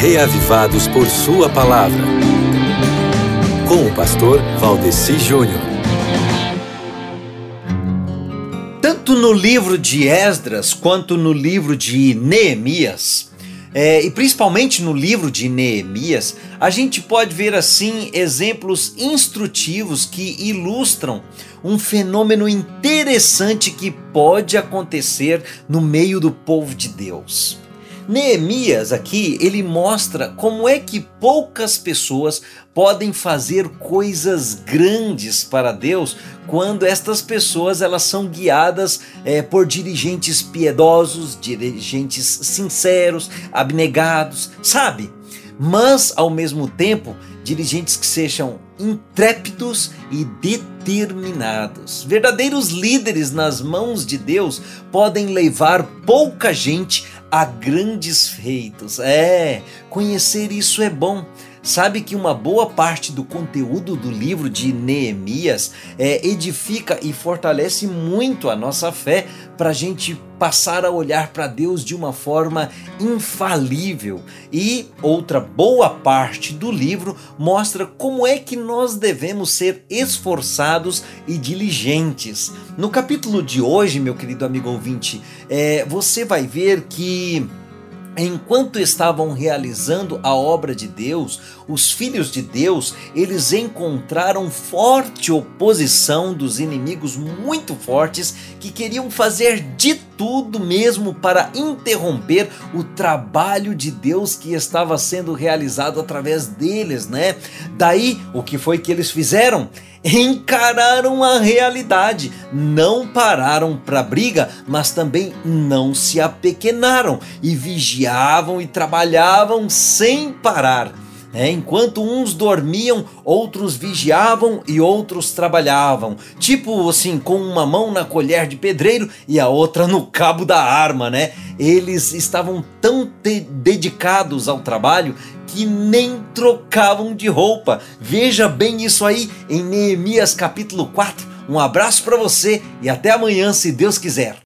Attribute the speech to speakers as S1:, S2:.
S1: reavivados por Sua palavra. Com o pastor Valdeci Júnior.
S2: Tanto no livro de Esdras quanto no livro de Neemias, é, e principalmente no livro de Neemias, a gente pode ver assim exemplos instrutivos que ilustram um fenômeno interessante que pode acontecer no meio do povo de Deus. Neemias aqui ele mostra como é que poucas pessoas podem fazer coisas grandes para Deus quando estas pessoas elas são guiadas é, por dirigentes piedosos, dirigentes sinceros, abnegados, sabe? Mas ao mesmo tempo dirigentes que sejam intrépidos e determinados. Verdadeiros líderes nas mãos de Deus podem levar pouca gente a grandes feitos. É, conhecer isso é bom. Sabe que uma boa parte do conteúdo do livro de Neemias é, edifica e fortalece muito a nossa fé para a gente passar a olhar para Deus de uma forma infalível. E outra boa parte do livro mostra como é que nós devemos ser esforçados e diligentes. No capítulo de hoje, meu querido amigo ouvinte, é, você vai ver que Enquanto estavam realizando a obra de Deus, os filhos de Deus, eles encontraram forte oposição dos inimigos muito fortes que queriam fazer de tudo mesmo para interromper o trabalho de Deus que estava sendo realizado através deles, né? Daí, o que foi que eles fizeram? encararam a realidade, não pararam para briga, mas também não se apequenaram e vigiavam e trabalhavam sem parar. É, enquanto uns dormiam, outros vigiavam e outros trabalhavam. Tipo assim, com uma mão na colher de pedreiro e a outra no cabo da arma, né? Eles estavam tão dedicados ao trabalho que nem trocavam de roupa. Veja bem isso aí em Neemias capítulo 4. Um abraço para você e até amanhã, se Deus quiser.